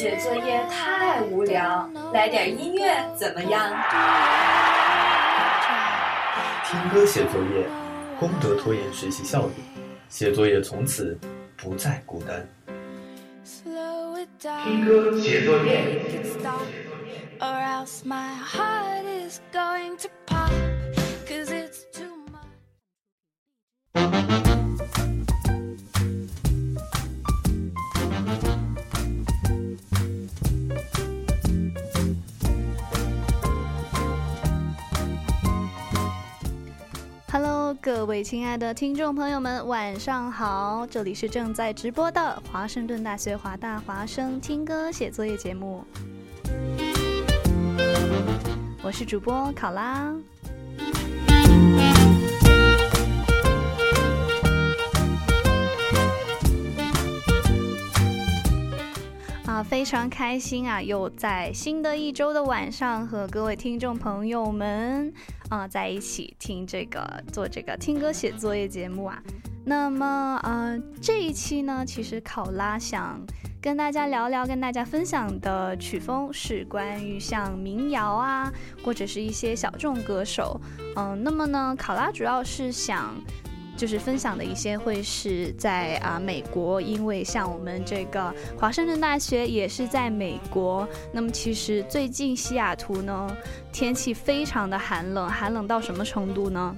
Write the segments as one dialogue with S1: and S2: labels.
S1: 写作业太无聊，来点音乐怎么样？
S2: 听歌写作业，功德拖延学习效率，写作业从此不再孤单。
S3: 听歌写作业。
S4: 各位亲爱的听众朋友们，晚上好！这里是正在直播的华盛顿大学华大华生听歌写作业节目，我是主播考拉。非常开心啊！又在新的一周的晚上和各位听众朋友们。啊，在一起听这个做这个听歌写作业节目啊。那么，呃，这一期呢，其实考拉想跟大家聊聊，跟大家分享的曲风是关于像民谣啊，或者是一些小众歌手。嗯，那么呢，考拉主要是想。就是分享的一些会是在啊美国，因为像我们这个华盛顿大学也是在美国。那么其实最近西雅图呢，天气非常的寒冷，寒冷到什么程度呢？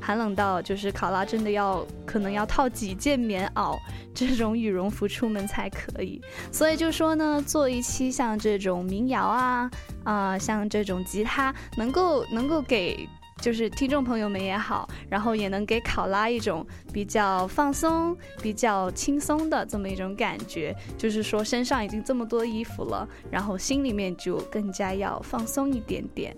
S4: 寒冷到就是考拉真的要可能要套几件棉袄这种羽绒服出门才可以。所以就说呢，做一期像这种民谣啊啊，像这种吉他能够能够给。就是听众朋友们也好，然后也能给考拉一种比较放松、比较轻松的这么一种感觉。就是说身上已经这么多衣服了，然后心里面就更加要放松一点点。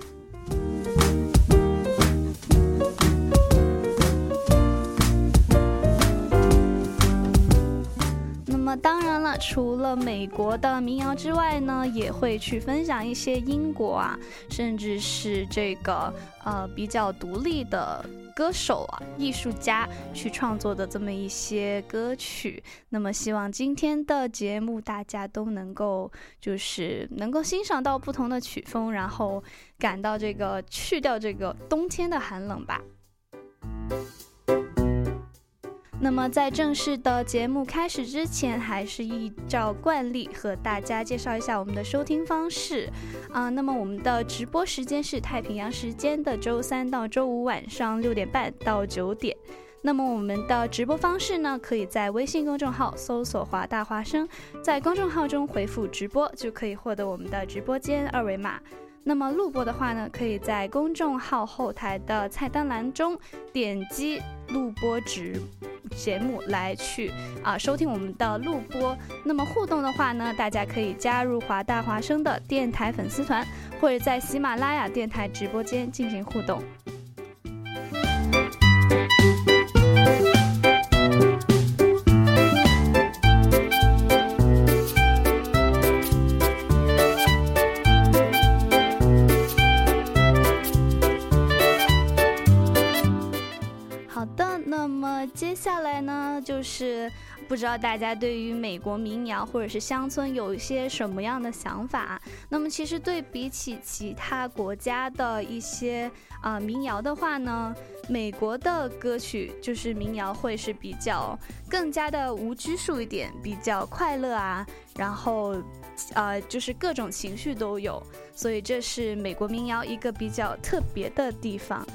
S4: 么当然了，除了美国的民谣之外呢，也会去分享一些英国啊，甚至是这个呃比较独立的歌手啊、艺术家去创作的这么一些歌曲。那么希望今天的节目大家都能够就是能够欣赏到不同的曲风，然后感到这个去掉这个冬天的寒冷吧。那么在正式的节目开始之前，还是依照惯例和大家介绍一下我们的收听方式啊。那么我们的直播时间是太平洋时间的周三到周五晚上六点半到九点。那么我们的直播方式呢，可以在微信公众号搜索“华大华声”，在公众号中回复“直播”就可以获得我们的直播间二维码。那么录播的话呢，可以在公众号后台的菜单栏中点击录播直节目来去啊收听我们的录播。那么互动的话呢，大家可以加入华大华生的电台粉丝团，或者在喜马拉雅电台直播间进行互动。
S5: 接下来呢，就是不知道大家对于美国民谣或者是乡村有一些什么样的想法？那么其实对比起其他国家的一些啊民谣的话呢，美国的歌曲就是民谣会是比较更加的无拘束一点，比较快乐啊，然后呃就是各种情绪都有，所以这是美国民谣一个比较特别的地方。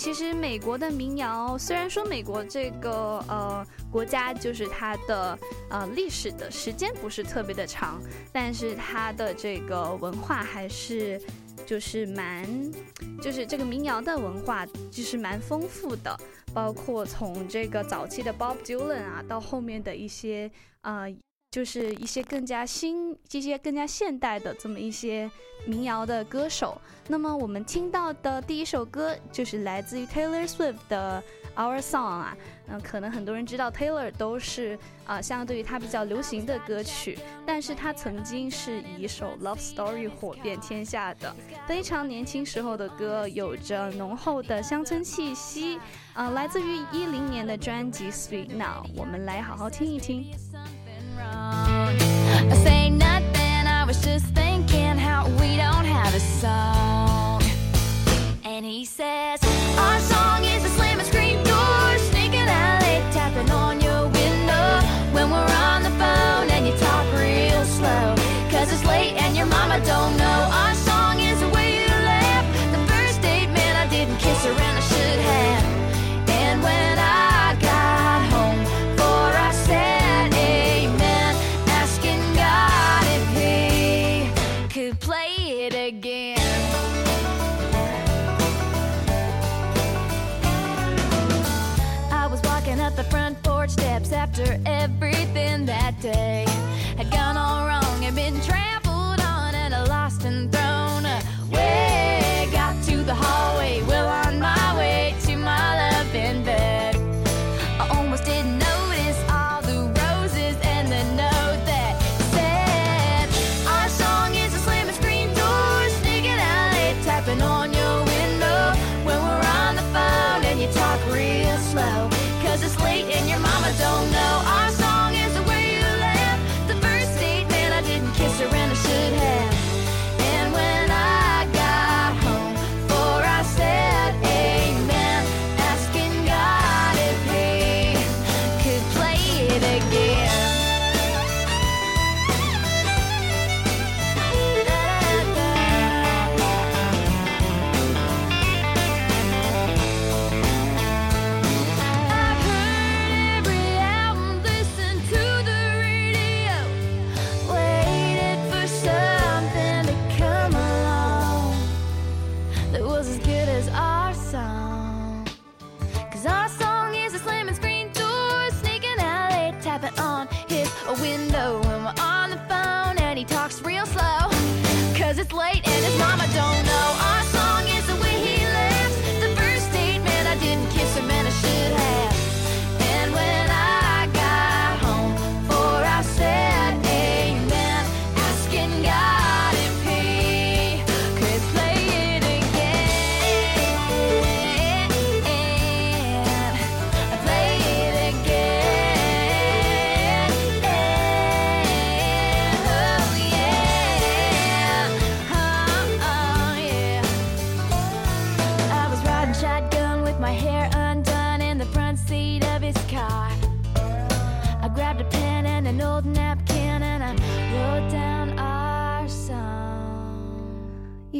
S5: 其实美国的民谣，虽然说美国这个呃国家就是它的呃历史的时间不是特别的长，但是它的这个文化还是就是蛮，就是这个民谣的文化就是蛮丰富的，包括从这个早期的 Bob Dylan 啊，到后面的一些呃。就是一些更加新、这些更加现代的这么一些民谣的歌手。那么我们听到的第一首歌就是来自于 Taylor Swift 的《Our Song》啊。嗯，可能很多人知道 Taylor 都是啊，相对于他比较流行的歌曲，但是他曾经是以一首《Love Story》火遍天下的。非常年轻时候的歌，有着浓厚的乡村气息。啊，来自于一零年的专辑《Sweet Now》，我们来好好听一听。and he says, Our song is everything that day. Had gone all Cause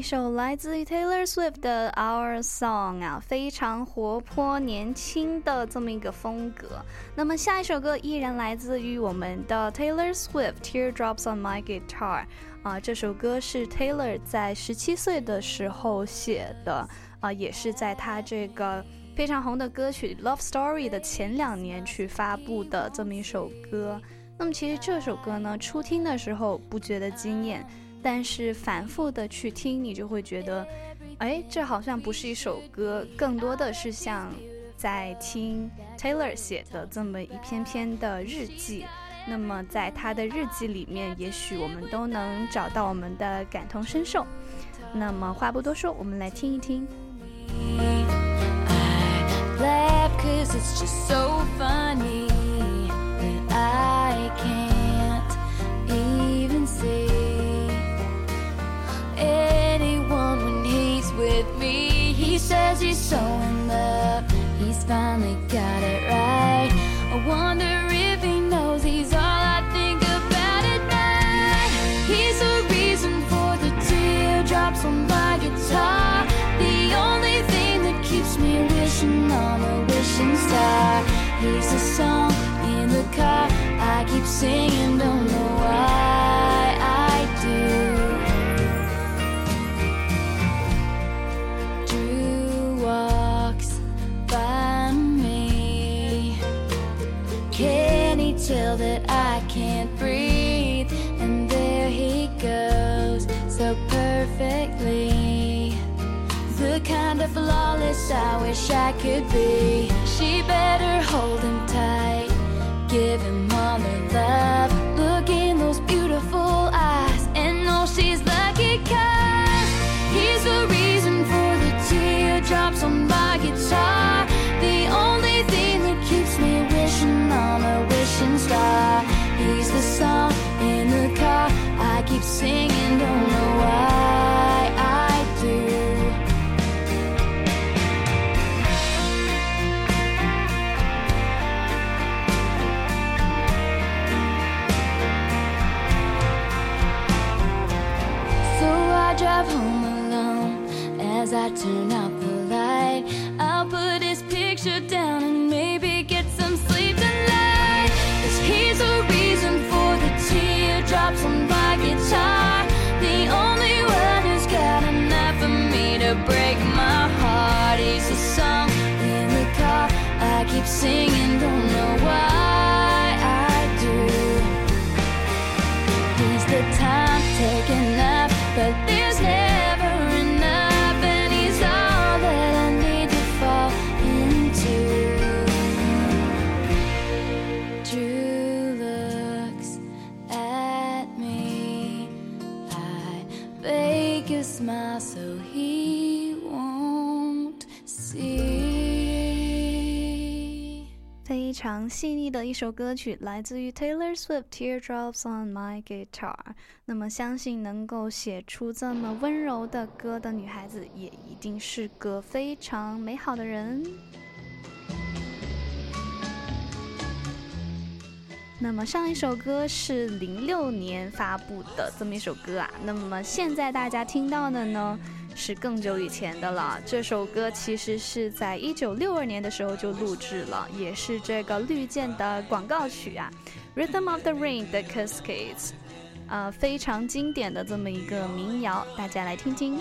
S5: 一首来自于 Taylor Swift 的 Our Song 啊，非常活泼年轻的这么一个风格。那么下一首歌依然来自于我们的 Taylor Swift Teardrops on My Guitar 啊，这首歌是 Taylor 在十七岁的时候写的啊，也是在他这个非常红的歌曲《Love Story》的前两年去发布的这么一首歌。那么其实这首歌呢，初听的时候不觉得惊艳，但是反复的去听，你就会觉得，哎，这好像不是一首歌，更多的是像在听 Taylor 写的这么一篇篇的日记。那么在他的日记里面，也许我们都能找到我们的感同身受。
S4: 那么话不多说，我们来听一听。
S5: Cause it's just so funny that I can't
S4: baby. 常细腻的一首歌曲来自于 taylor swift teardrops on my guitar 那么相信能够写出这么温柔的歌的女孩子也一定是个非常美好的人。那么上一首歌是零六年发布的这么一首歌啊那么现在大家听到的呢是更久以前的了。这首歌其实是在一九六二年的时候就录制了，也是这个绿箭的广告曲啊，《Rhythm of the Rain》的《Cascades》啊，非常经典的这么一个民谣，大家来听听。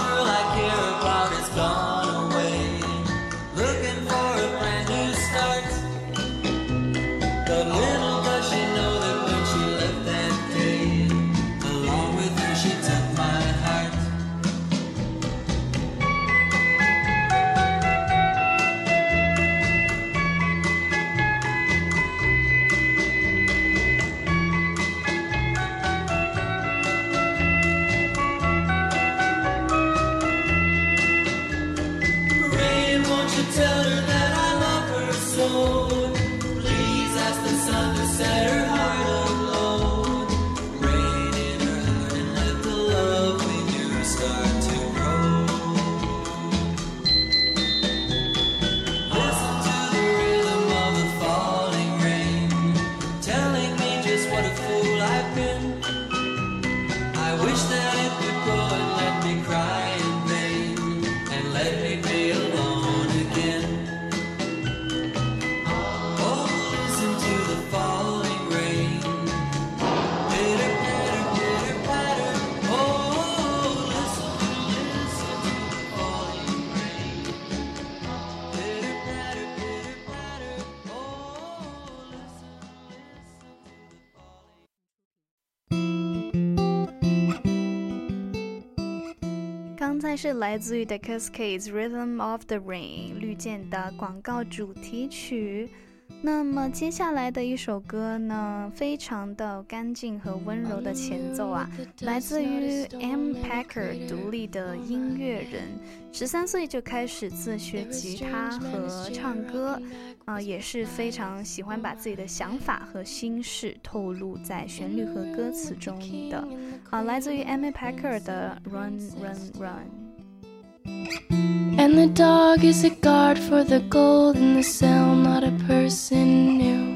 S4: 是来自于 The Cascades Rhythm of the Rain 绿箭的广告主题曲。那么接下来的一首歌呢，非常的干净和温柔的前奏啊，来自于 M. Packer 独立的音乐人，十三岁就开始自学吉他和唱歌，啊、也是非常喜欢把自己的想法和心事透露在旋律和歌词中的，啊、来自于 M. Packer 的 Run Run Run。
S3: And the dog is a guard for the gold in the cell, not a person new.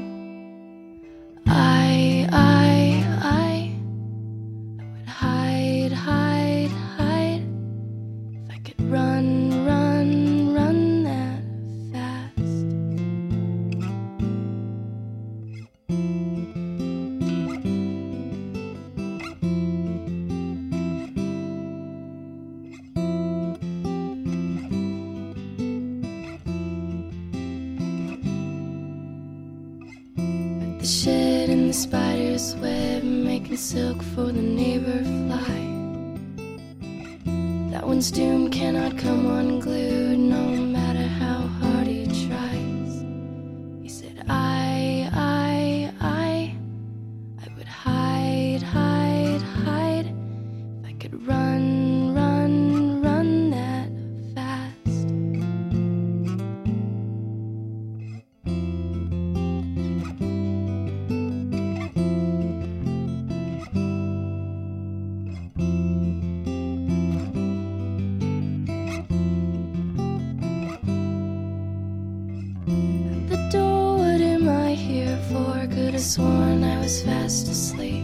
S3: The door, what am I here for? Could have sworn I was fast asleep.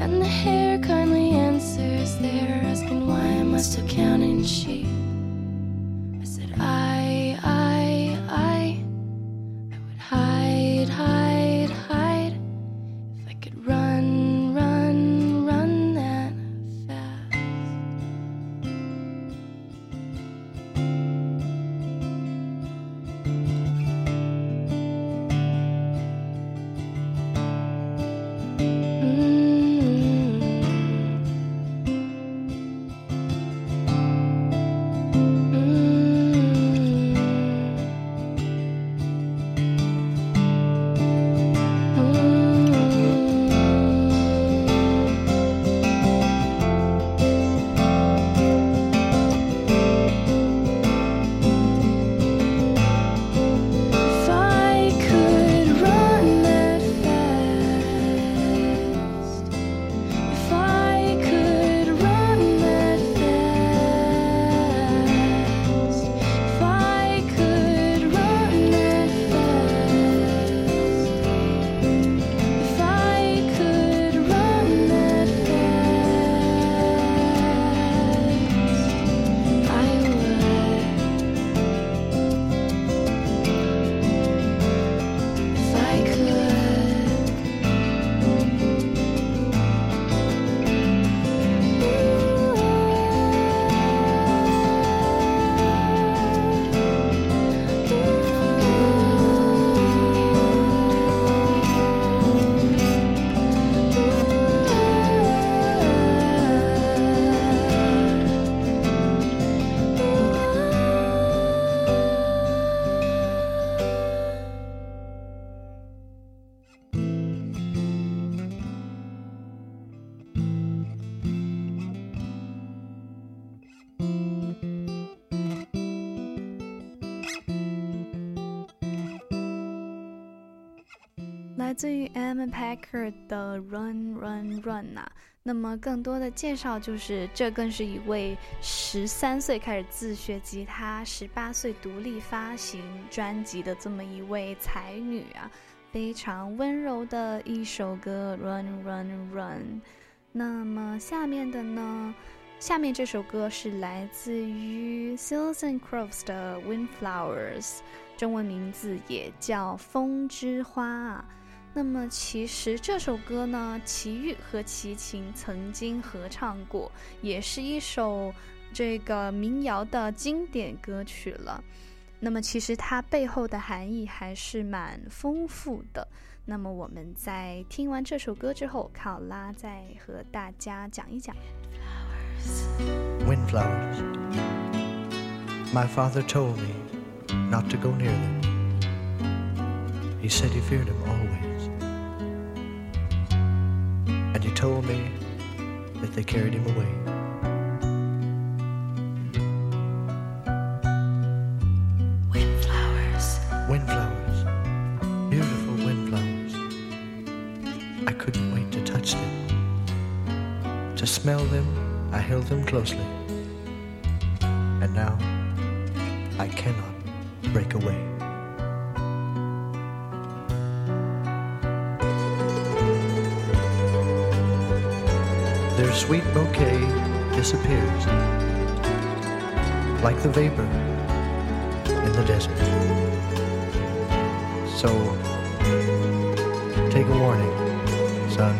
S3: And the hair kindly answers there, asking why am I still counting sheep?
S4: 的 Run Run Run 呐、那么更多的介绍就是，这更是一位十三岁开始自学吉他，十八岁独立发行专辑的这么一位才女啊，非常温柔的一首歌 Run Run Run。那么下面的呢？下面这首歌是来自于 Susan Croft 的 Windflowers，中文名字也叫风之花啊。那么其实这首歌呢，齐豫和齐秦曾经合唱过，也是一首这个民谣的经典歌曲了。那么其实它背后的含义还是蛮丰富的。那么我们在听完这首歌之后，考拉再和大家讲一讲。
S6: winflowers My father told me not to go near them. He said he feared them always. He told me that they carried him away.
S5: Windflowers.
S6: Windflowers. Beautiful windflowers. I couldn't wait to touch them. To smell them, I held them closely. And now, I cannot break away. Sweet bouquet disappears like the vapor in the desert. So, take a warning, son.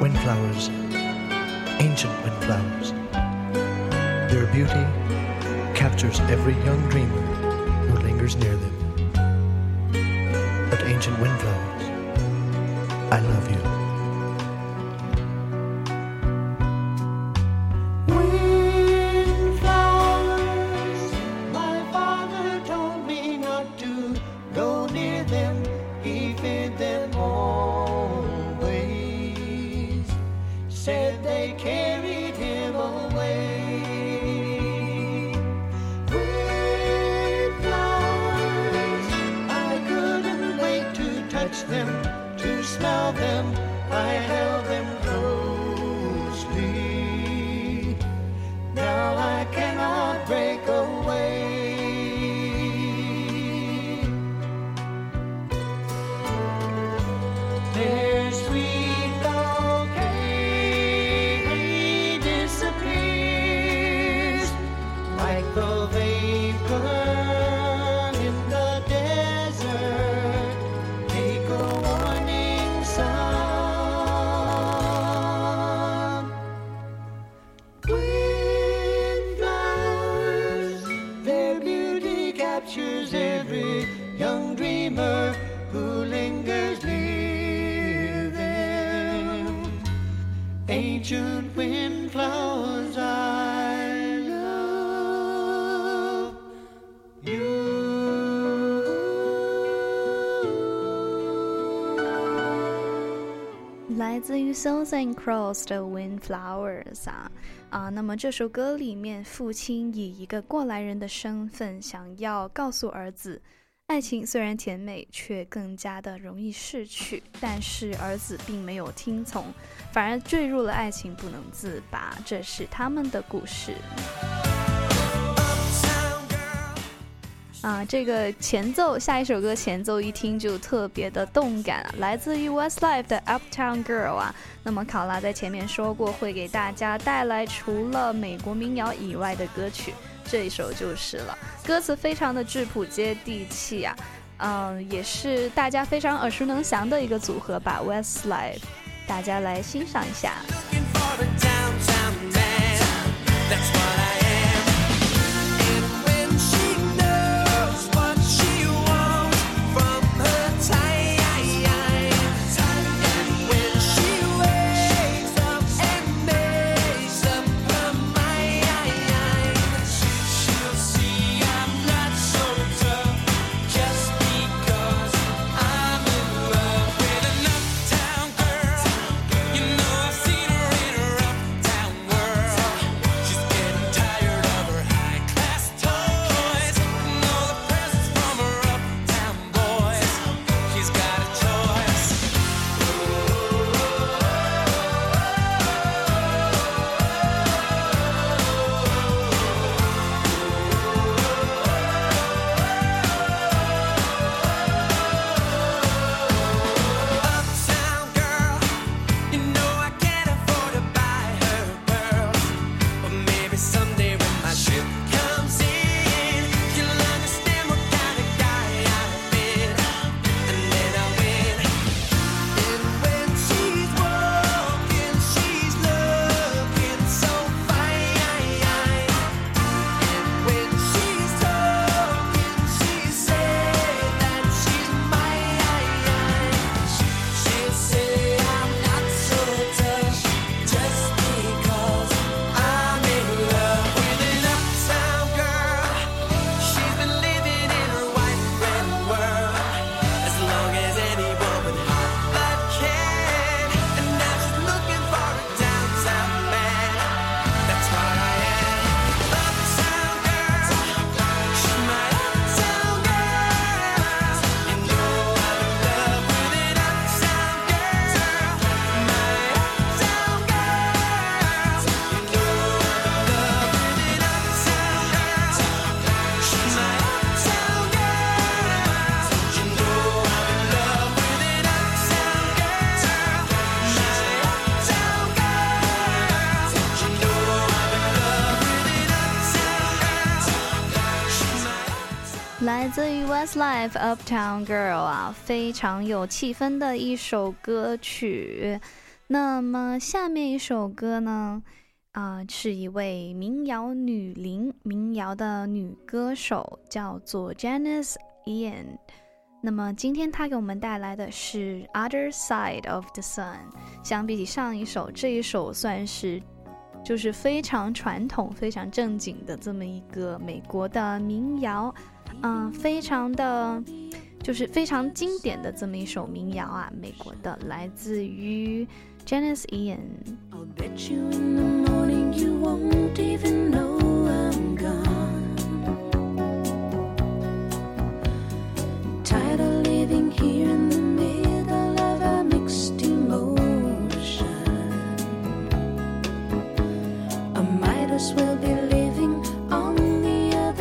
S6: Windflowers, ancient windflowers. Their beauty captures every young
S4: 自于 Southern Cross 的 Windflowers 啊啊，那么这首歌里面，父亲以一个过来人的身份，想要告诉儿子，爱情虽然甜美，却更加的容易逝去。但是儿子并没有听从，反而坠入了爱情不能自拔。这是他们的故事。啊，这个前奏，下一首歌前奏一听就特别的动感啊，来自于 Westlife 的 Uptown Girl 啊。那么考拉在前面说过，会给大家带来除了美国民谣以外的歌曲，这一首就是了。歌词非常的质朴接地气啊，嗯，也是大家非常耳熟能详的一个组合吧，Westlife，大家来欣赏一下。Life Uptown Girl 啊，非常有气氛的一首歌曲。那么下面一首歌呢，啊、是一位民谣女伶，民谣的女歌手，叫做 Janice Ian。那么今天她给我们带来的是《Other Side of the Sun》。相比起上一首，这一首算是就是非常传统、非常正经的这么一个美国的民谣，嗯、非常的就是非常经典的这么一首民谣啊，美国的，来自于 Janice Ian。
S5: I'll be
S4: late.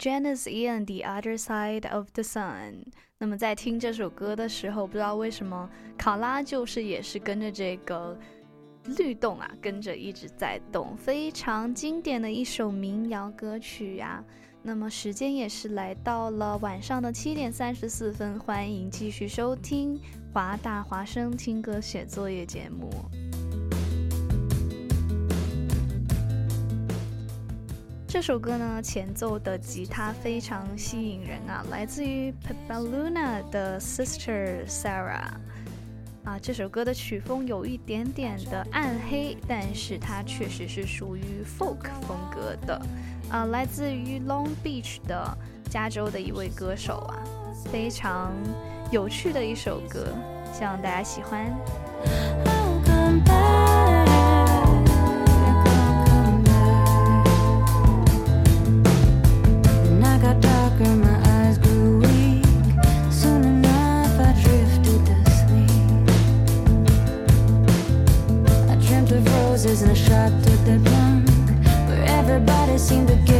S4: Janice Ian《The Other Side of the Sun》。那么在听这首歌的时候，不知道为什么考拉就是也是跟着这个律动啊，跟着一直在动，非常经典的一首民谣歌曲呀、那么时间也是来到了晚上的七点三十四分，欢迎继续收听华大华声听歌写作业节目。这首歌呢，前奏的吉他非常吸引人啊，来自于 Pepaluna 的 Sister Sarah。啊，这首歌的曲风有一点点的暗黑，但是它确实是属于 folk 风格的。啊，来自于 Long Beach 的加州的一位歌手啊，非常有趣的一首歌。希望大家喜欢。
S5: seem to get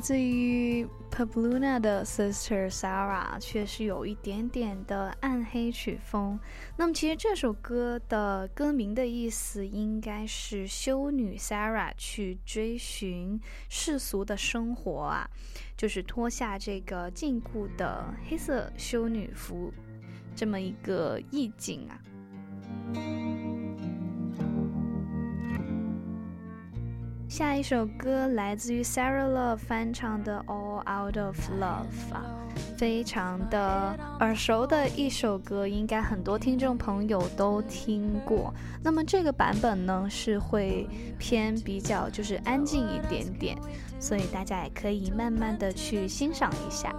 S4: 自于 Pabluna 的 Sister Sarah 却是有一点点的暗黑曲风。那么，其实这首歌的歌名的意思应该是修女 Sarah 去追寻世俗的生活啊，就是脱下这个禁锢的黑色修女服这么一个意境啊。下一首歌来自于 Sarah Love 翻唱的《All Out of Love》啊，非常的耳熟的一首歌，应该很多听众朋友都听过。那么这个版本呢，是会偏比较就是安静一点点，所以大家也可以慢慢的去欣赏一下。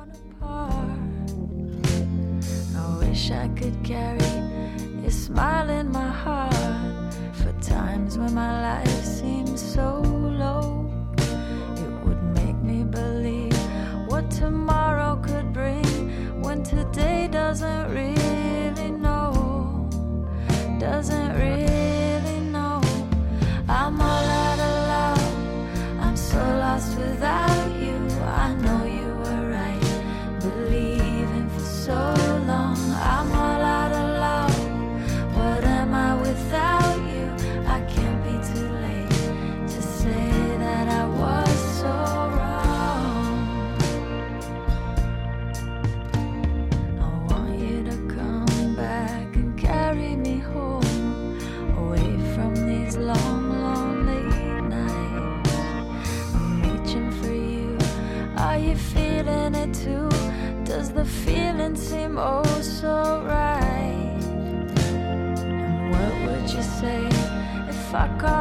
S5: So so? And what would you say if I called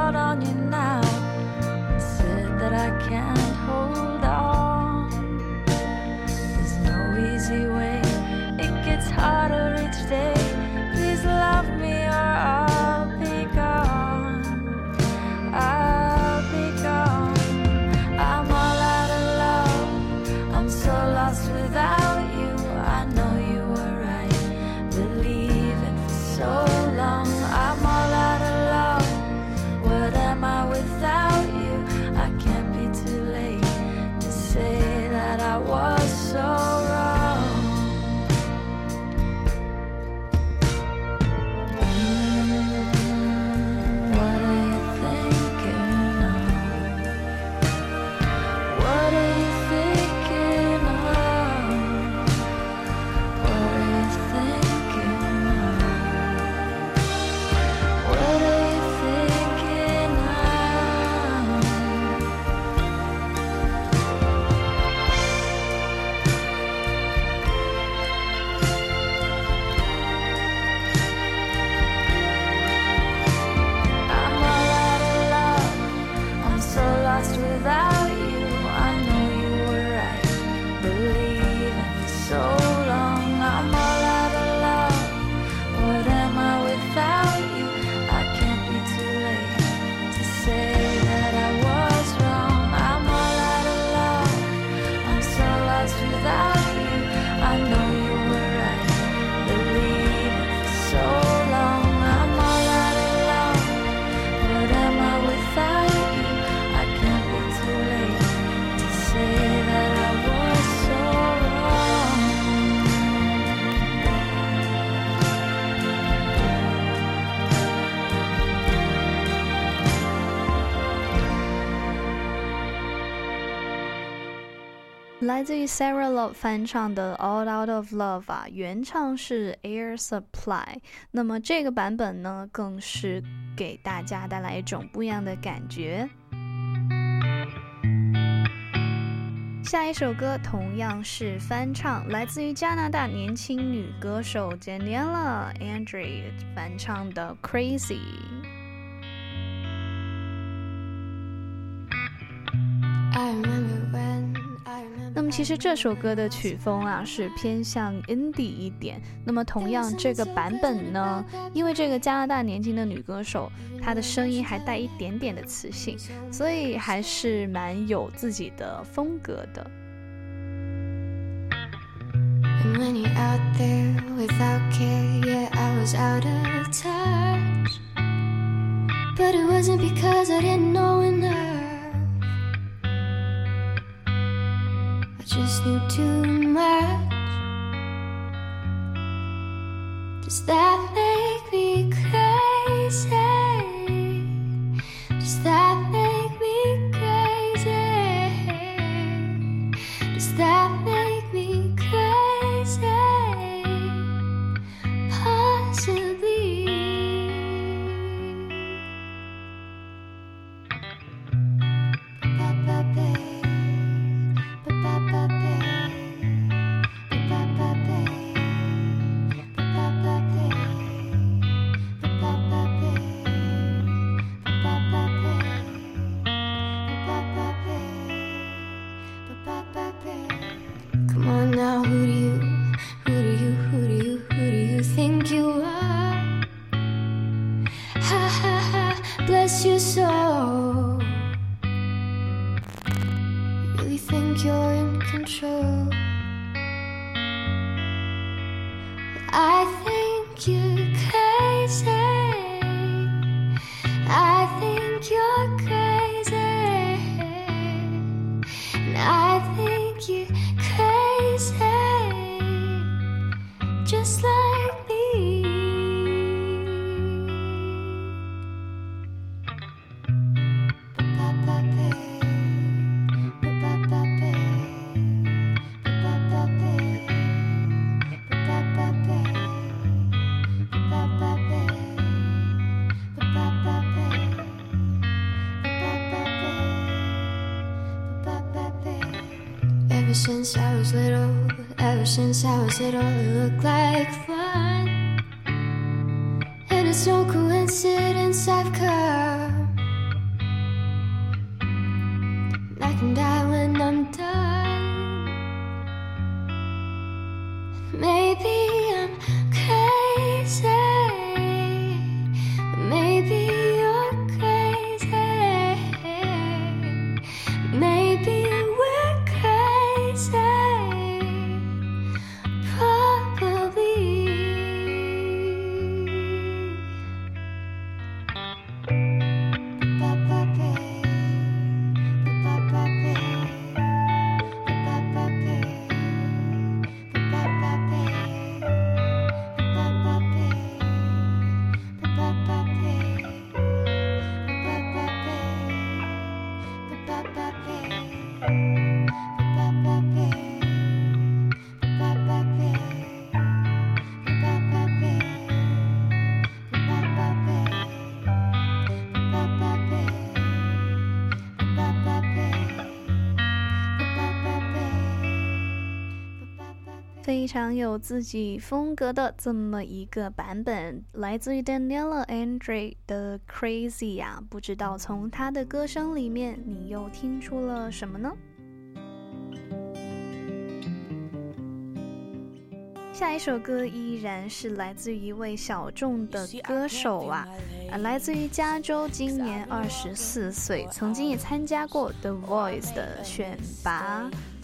S4: 来自于 Sarah Love 翻唱的《All Out of Love》啊，原唱是 Air Supply。那么这个版本呢，更是给大家带来一种不一样的感觉。下一首歌同样是翻唱，来自于加拿大年轻女歌手 Daniela Andre 翻唱的《Crazy》。那么其实这首歌的曲风啊是偏向 indie 一点。那么同样这个版本呢，因为这个加拿大年轻的女歌手，她的声音还带一点点的磁性，所以还是蛮有自己的风格的。
S3: And when you're out there without care, yeah, I was out of touch. But it wasn't because I didn't know enough. Just knew too much. Does that make me crazy? flowers it all. It looked like.
S4: 非常有自己风格的这么一个版本，来自于 Daniela Andre 的 Crazy 呀、不知道从他的歌声里面，你又听出了什么呢？下一首歌依然是来自于一位小众的歌手啊，啊，来自于加州，今年二十四岁，曾经也参加过 The Voice 的选拔。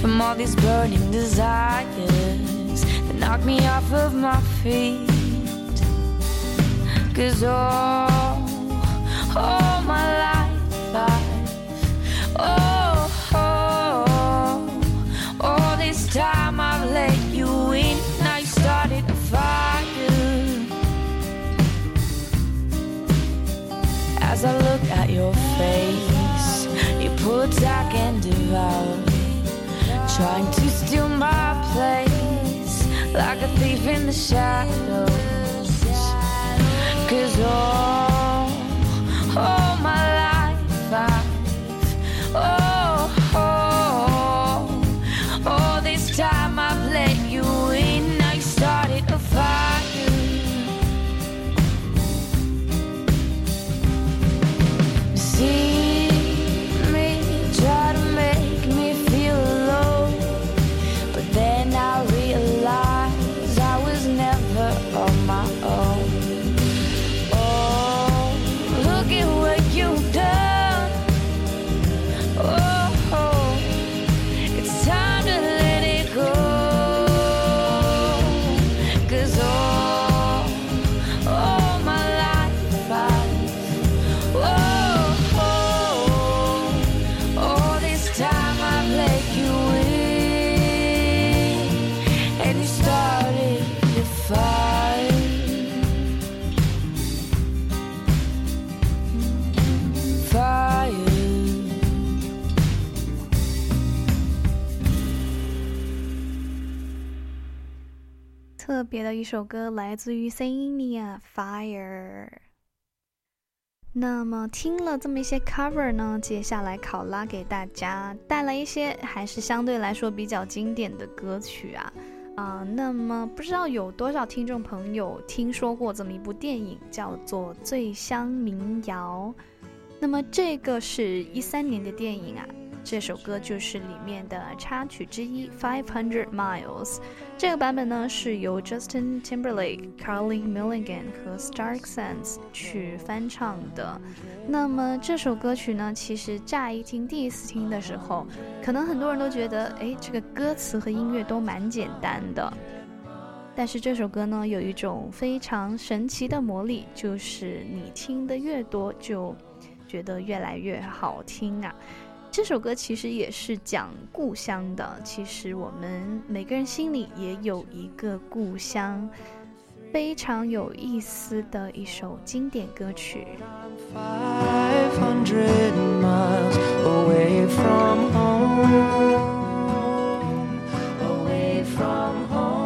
S3: from all these burning desires.
S5: That knock me off of my feet. Cause all, all my life I've, oh, oh, all this time I've let you in. Now you started a fire. As I look at your face, you pull attack and devour. Trying to steal my place like a thief in the shadows. Cause all, all
S4: 特别的一首歌，来自于 Sania Fire。那么听了这么一些 cover 呢，接下来考拉给大家带来一些还是相对来说比较经典的歌曲啊啊、那么不知道有多少听众朋友听说过这么一部电影，叫做《醉乡民谣》。那么这个是一三年的电影啊，这首歌就是里面的插曲之一《Five Hundred Miles》。这个版本呢是由 Justin Timberlake、Carly Milligan 和 Stark Sands 去翻唱的。那么这首歌曲呢，其实乍一听、第一次听的时候，可能很多人都觉得，哎，这个歌词和音乐都蛮简单的。但是这首歌呢，有一种非常神奇的魔力，就是你听的越多，就觉得越来越好听啊。这首歌其实也是讲故乡的，其实我们每个人心里也有一个故乡，非常有意思的一首经典歌曲。
S7: Five hundred miles away from home. Away from home,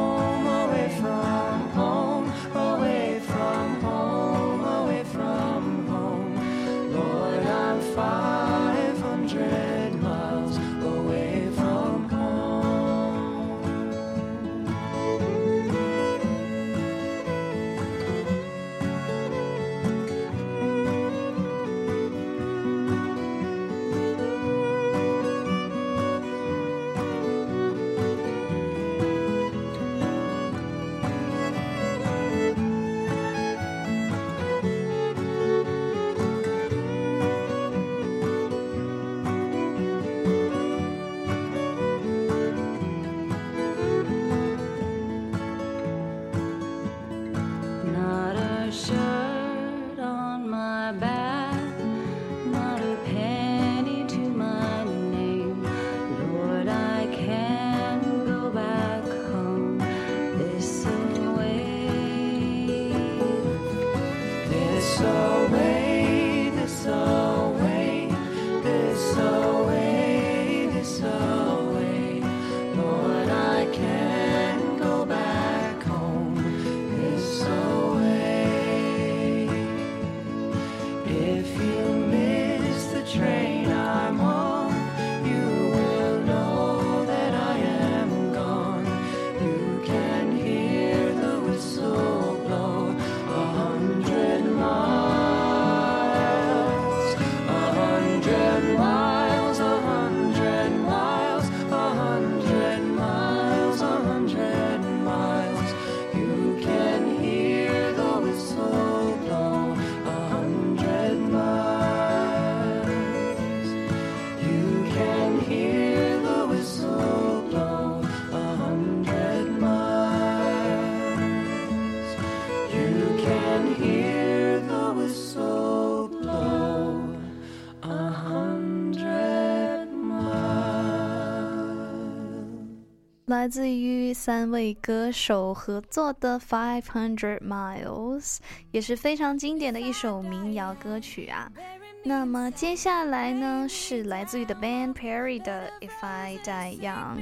S4: 来自于三位歌手合作的《Five Hundred Miles》，也是非常经典的一首民谣歌曲啊。那么接下来呢，是来自于 The Band Perry 的《If I Die Young》。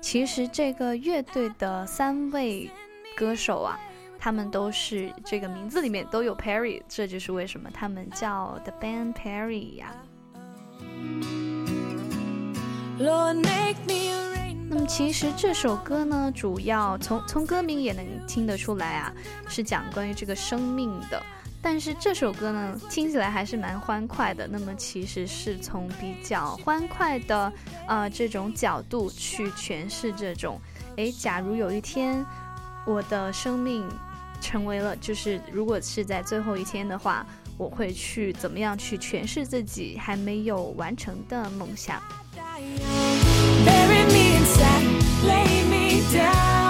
S4: 其实这个乐队的三位歌手啊，他们都是这个名字里面都有 Perry，这就是为什么他们叫 The Band Perry 呀。那么其实这首歌呢，主要从从歌名也能听得出来啊，是讲关于这个生命的。但是这首歌呢，听起来还是蛮欢快的。那么其实是从比较欢快的呃这种角度去诠释这种，诶，假如有一天我的生命成为了，就是如果是在最后一天的话，我会去怎么样去诠释自己还没有完成的梦想。
S5: that lay me down.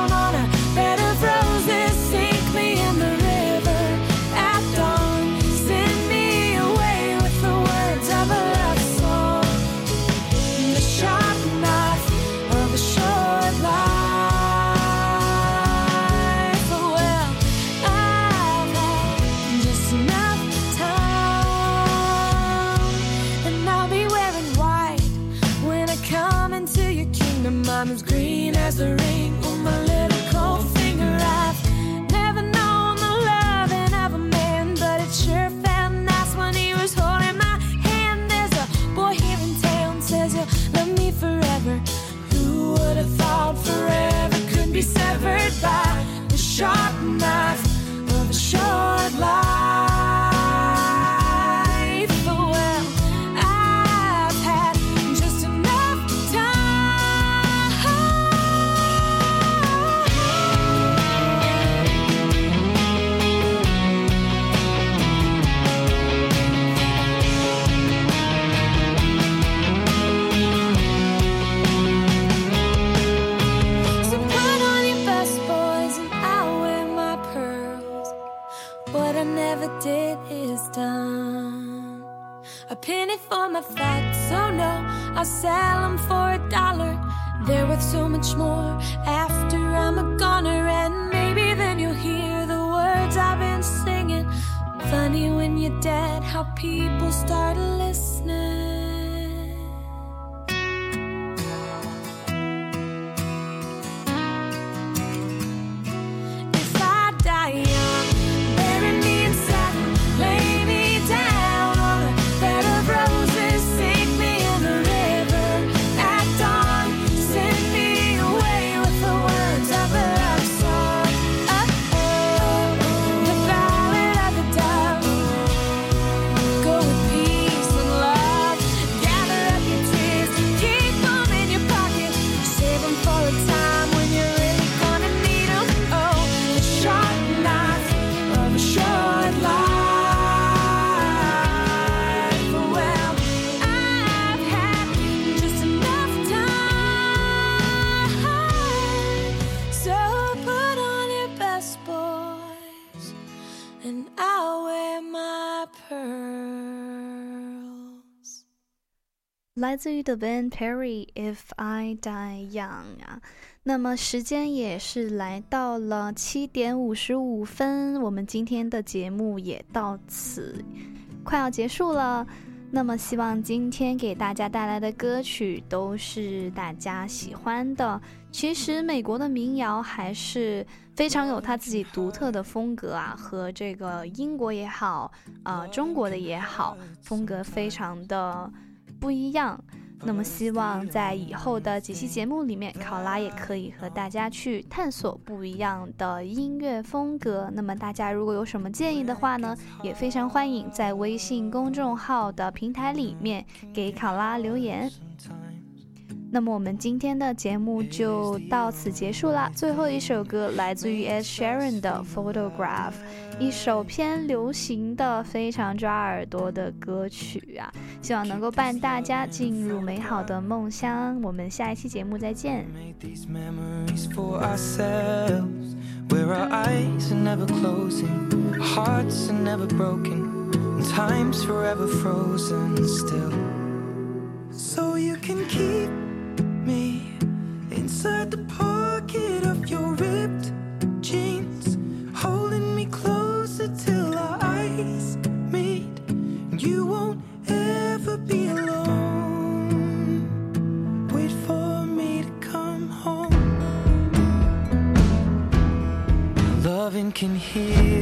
S4: 来自于 The Van Perry If I Die Young》啊，那么时间也是来到了七点五十五分，我们今天的节目也到此快要结束了。那么希望今天给大家带来的歌曲都是大家喜欢的。其实美国的民谣还是非常有它自己独特的风格啊，和这个英国也好，啊、中国的也好，风格非常的不一样。那么希望在以后的几期节目里面，考拉也可以和大家去探索不一样的音乐风格。那么大家如果有什么建议的话呢，也非常欢迎在微信公众号的平台里面给考拉留言。那么我们今天的节目就到此结束啦。最后一首歌来自于 Ed Sheeran 的《Photograph》，一首偏流行的、非常抓耳朵的歌曲啊，希望能够伴大家进入美好的梦乡。我们下一期节目再见。
S8: these memories for ourselves me inside the pocket of your ripped jeans, holding me closer till our eyes meet. You won't ever be alone. Wait for me to come home. Loving can heal.